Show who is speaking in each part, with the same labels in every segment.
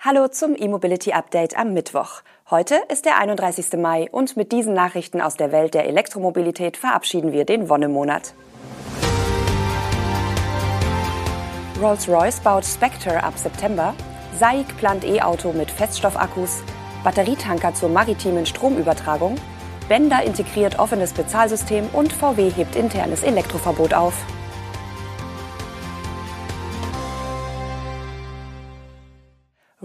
Speaker 1: Hallo zum E-Mobility Update am Mittwoch. Heute ist der 31. Mai und mit diesen Nachrichten aus der Welt der Elektromobilität verabschieden wir den Wonnemonat. Rolls-Royce baut Spectre ab September, SAIC plant E-Auto mit Feststoffakkus, Batterietanker zur maritimen Stromübertragung, Bender integriert offenes Bezahlsystem und VW hebt internes Elektroverbot auf.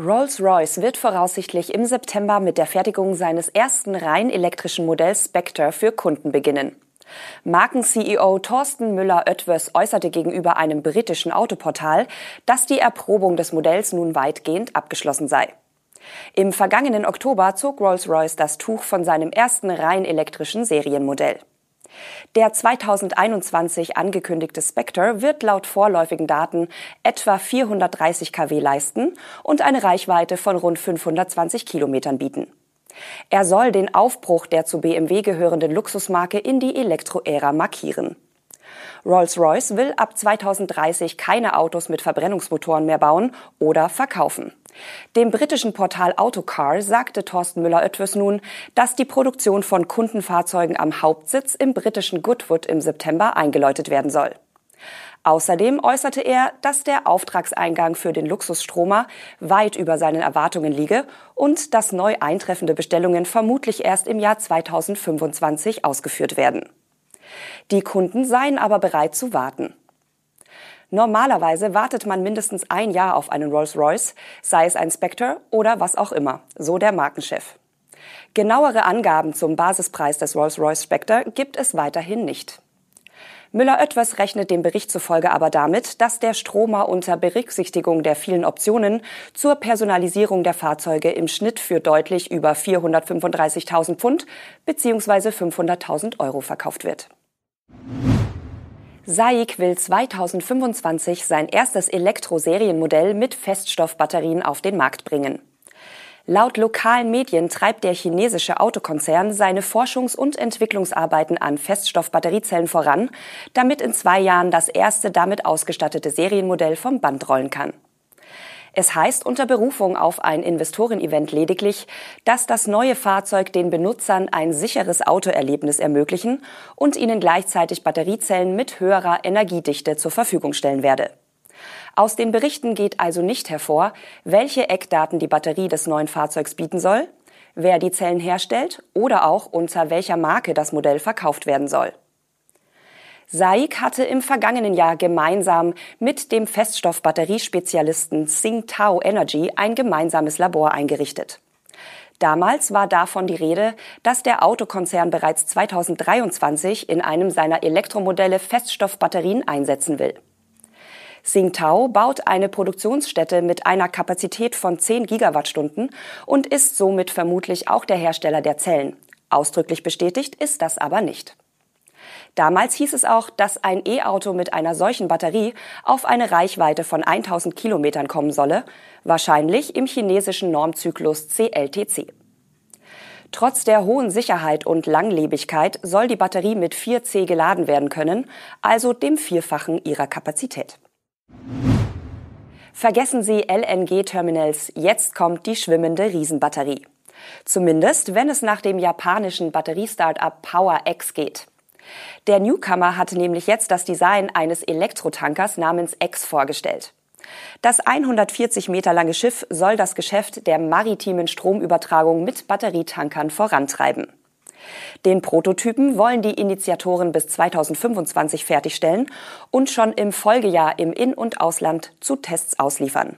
Speaker 1: Rolls-Royce wird voraussichtlich im September mit der Fertigung seines ersten rein elektrischen Modells Spectre für Kunden beginnen. Marken-CEO Thorsten Müller-Oetwes äußerte gegenüber einem britischen Autoportal, dass die Erprobung des Modells nun weitgehend abgeschlossen sei. Im vergangenen Oktober zog Rolls-Royce das Tuch von seinem ersten rein elektrischen Serienmodell. Der 2021 angekündigte Spectre wird laut vorläufigen Daten etwa 430 kW leisten und eine Reichweite von rund 520 Kilometern bieten. Er soll den Aufbruch der zu BMW gehörenden Luxusmarke in die Elektroära markieren. Rolls-Royce will ab 2030 keine Autos mit Verbrennungsmotoren mehr bauen oder verkaufen. Dem britischen Portal Autocar sagte Thorsten Müller-Oetwes nun, dass die Produktion von Kundenfahrzeugen am Hauptsitz im britischen Goodwood im September eingeläutet werden soll. Außerdem äußerte er, dass der Auftragseingang für den Luxusstromer weit über seinen Erwartungen liege und dass neu eintreffende Bestellungen vermutlich erst im Jahr 2025 ausgeführt werden. Die Kunden seien aber bereit zu warten. Normalerweise wartet man mindestens ein Jahr auf einen Rolls-Royce, sei es ein Spectre oder was auch immer, so der Markenchef. Genauere Angaben zum Basispreis des Rolls-Royce Spectre gibt es weiterhin nicht. Müller-Oetwers rechnet dem Bericht zufolge aber damit, dass der Stromer unter Berücksichtigung der vielen Optionen zur Personalisierung der Fahrzeuge im Schnitt für deutlich über 435.000 Pfund bzw. 500.000 Euro verkauft wird. SAIC will 2025 sein erstes Elektro-Serienmodell mit Feststoffbatterien auf den Markt bringen. Laut lokalen Medien treibt der chinesische Autokonzern seine Forschungs- und Entwicklungsarbeiten an Feststoffbatteriezellen voran, damit in zwei Jahren das erste damit ausgestattete Serienmodell vom Band rollen kann. Es heißt unter Berufung auf ein Investorenevent lediglich, dass das neue Fahrzeug den Benutzern ein sicheres Autoerlebnis ermöglichen und ihnen gleichzeitig Batteriezellen mit höherer Energiedichte zur Verfügung stellen werde. Aus den Berichten geht also nicht hervor, welche Eckdaten die Batterie des neuen Fahrzeugs bieten soll, wer die Zellen herstellt oder auch unter welcher Marke das Modell verkauft werden soll. SAIC hatte im vergangenen Jahr gemeinsam mit dem Feststoffbatteriespezialisten Tsingtao Energy ein gemeinsames Labor eingerichtet. Damals war davon die Rede, dass der Autokonzern bereits 2023 in einem seiner Elektromodelle Feststoffbatterien einsetzen will. Tsingtao baut eine Produktionsstätte mit einer Kapazität von 10 Gigawattstunden und ist somit vermutlich auch der Hersteller der Zellen. Ausdrücklich bestätigt ist das aber nicht. Damals hieß es auch, dass ein E-Auto mit einer solchen Batterie auf eine Reichweite von 1000 Kilometern kommen solle, wahrscheinlich im chinesischen Normzyklus CLTC. Trotz der hohen Sicherheit und Langlebigkeit soll die Batterie mit 4C geladen werden können, also dem Vierfachen ihrer Kapazität. Vergessen Sie LNG-Terminals, jetzt kommt die schwimmende Riesenbatterie. Zumindest, wenn es nach dem japanischen Batteriestartup PowerX geht. Der Newcomer hatte nämlich jetzt das Design eines Elektrotankers namens X vorgestellt. Das 140 Meter lange Schiff soll das Geschäft der maritimen Stromübertragung mit Batterietankern vorantreiben. Den Prototypen wollen die Initiatoren bis 2025 fertigstellen und schon im Folgejahr im In- und Ausland zu Tests ausliefern.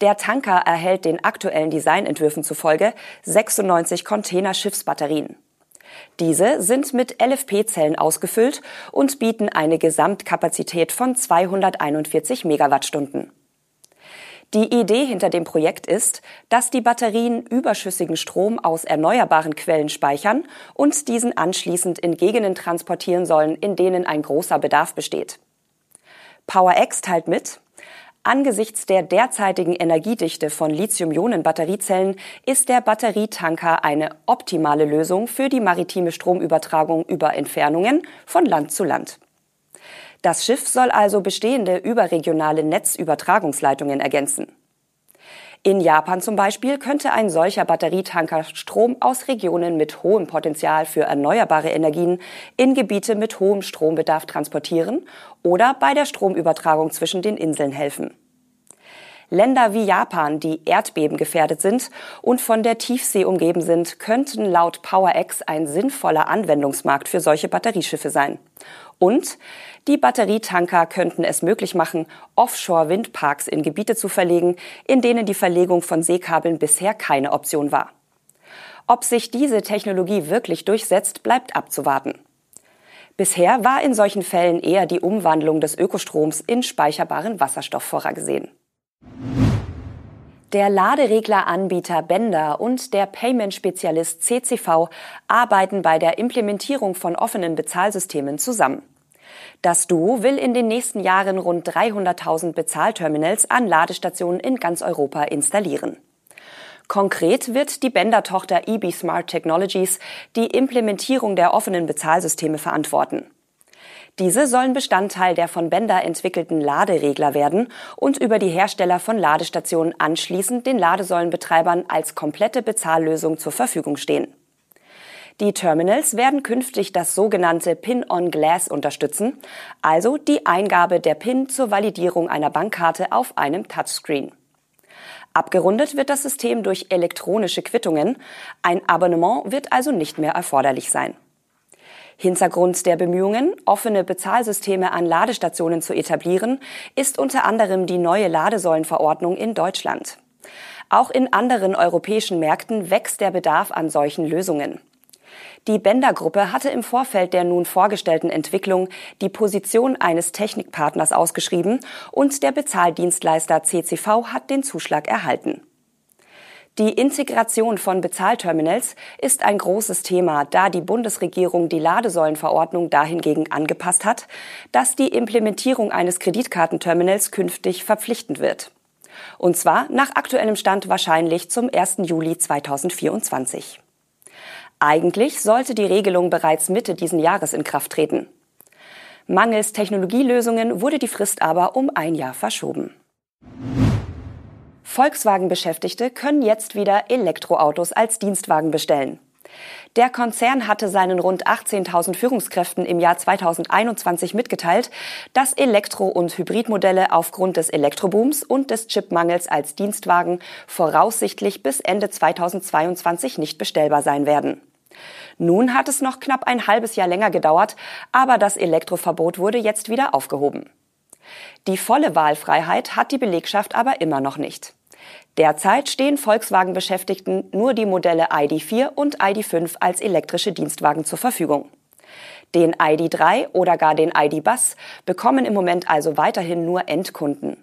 Speaker 1: Der Tanker erhält den aktuellen Designentwürfen zufolge 96 Containerschiffsbatterien. Diese sind mit LFP-Zellen ausgefüllt und bieten eine Gesamtkapazität von 241 Megawattstunden. Die Idee hinter dem Projekt ist, dass die Batterien überschüssigen Strom aus erneuerbaren Quellen speichern und diesen anschließend in Gegenden transportieren sollen, in denen ein großer Bedarf besteht. PowerX teilt mit, Angesichts der derzeitigen Energiedichte von Lithium-Ionen-Batteriezellen ist der Batterietanker eine optimale Lösung für die maritime Stromübertragung über Entfernungen von Land zu Land. Das Schiff soll also bestehende überregionale Netzübertragungsleitungen ergänzen. In Japan zum Beispiel könnte ein solcher Batterietanker Strom aus Regionen mit hohem Potenzial für erneuerbare Energien in Gebiete mit hohem Strombedarf transportieren oder bei der Stromübertragung zwischen den Inseln helfen. Länder wie Japan, die erdbebengefährdet sind und von der Tiefsee umgeben sind, könnten laut PowerX ein sinnvoller Anwendungsmarkt für solche Batterieschiffe sein. Und die Batterietanker könnten es möglich machen, Offshore-Windparks in Gebiete zu verlegen, in denen die Verlegung von Seekabeln bisher keine Option war. Ob sich diese Technologie wirklich durchsetzt, bleibt abzuwarten. Bisher war in solchen Fällen eher die Umwandlung des Ökostroms in speicherbaren Wasserstoff vorgesehen. Der Laderegleranbieter Bender und der Payment-Spezialist CCV arbeiten bei der Implementierung von offenen Bezahlsystemen zusammen. Das Duo will in den nächsten Jahren rund 300.000 Bezahlterminals an Ladestationen in ganz Europa installieren. Konkret wird die Bender-Tochter EB Smart Technologies die Implementierung der offenen Bezahlsysteme verantworten. Diese sollen Bestandteil der von Bender entwickelten Laderegler werden und über die Hersteller von Ladestationen anschließend den Ladesäulenbetreibern als komplette Bezahllösung zur Verfügung stehen. Die Terminals werden künftig das sogenannte Pin-on-Glass unterstützen, also die Eingabe der PIN zur Validierung einer Bankkarte auf einem Touchscreen. Abgerundet wird das System durch elektronische Quittungen. Ein Abonnement wird also nicht mehr erforderlich sein. Hintergrund der Bemühungen, offene Bezahlsysteme an Ladestationen zu etablieren, ist unter anderem die neue Ladesäulenverordnung in Deutschland. Auch in anderen europäischen Märkten wächst der Bedarf an solchen Lösungen. Die Bender-Gruppe hatte im Vorfeld der nun vorgestellten Entwicklung die Position eines Technikpartners ausgeschrieben und der Bezahldienstleister CCV hat den Zuschlag erhalten. Die Integration von Bezahlterminals ist ein großes Thema, da die Bundesregierung die Ladesäulenverordnung dahingegen angepasst hat, dass die Implementierung eines Kreditkartenterminals künftig verpflichtend wird. Und zwar nach aktuellem Stand wahrscheinlich zum 1. Juli 2024. Eigentlich sollte die Regelung bereits Mitte diesen Jahres in Kraft treten. Mangels Technologielösungen wurde die Frist aber um ein Jahr verschoben. Volkswagen-Beschäftigte können jetzt wieder Elektroautos als Dienstwagen bestellen. Der Konzern hatte seinen rund 18.000 Führungskräften im Jahr 2021 mitgeteilt, dass Elektro- und Hybridmodelle aufgrund des Elektrobooms und des Chipmangels als Dienstwagen voraussichtlich bis Ende 2022 nicht bestellbar sein werden. Nun hat es noch knapp ein halbes Jahr länger gedauert, aber das Elektroverbot wurde jetzt wieder aufgehoben. Die volle Wahlfreiheit hat die Belegschaft aber immer noch nicht. Derzeit stehen Volkswagen-Beschäftigten nur die Modelle ID4 und ID5 als elektrische Dienstwagen zur Verfügung. Den ID3 oder gar den ID-Bus bekommen im Moment also weiterhin nur Endkunden.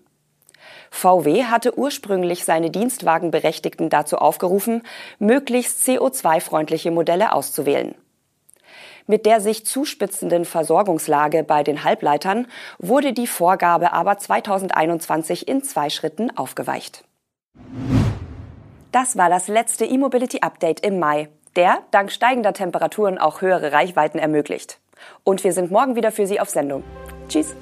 Speaker 1: VW hatte ursprünglich seine Dienstwagenberechtigten dazu aufgerufen, möglichst CO2-freundliche Modelle auszuwählen. Mit der sich zuspitzenden Versorgungslage bei den Halbleitern wurde die Vorgabe aber 2021 in zwei Schritten aufgeweicht. Das war das letzte E-Mobility Update im Mai, der dank steigender Temperaturen auch höhere Reichweiten ermöglicht. Und wir sind morgen wieder für Sie auf Sendung. Tschüss.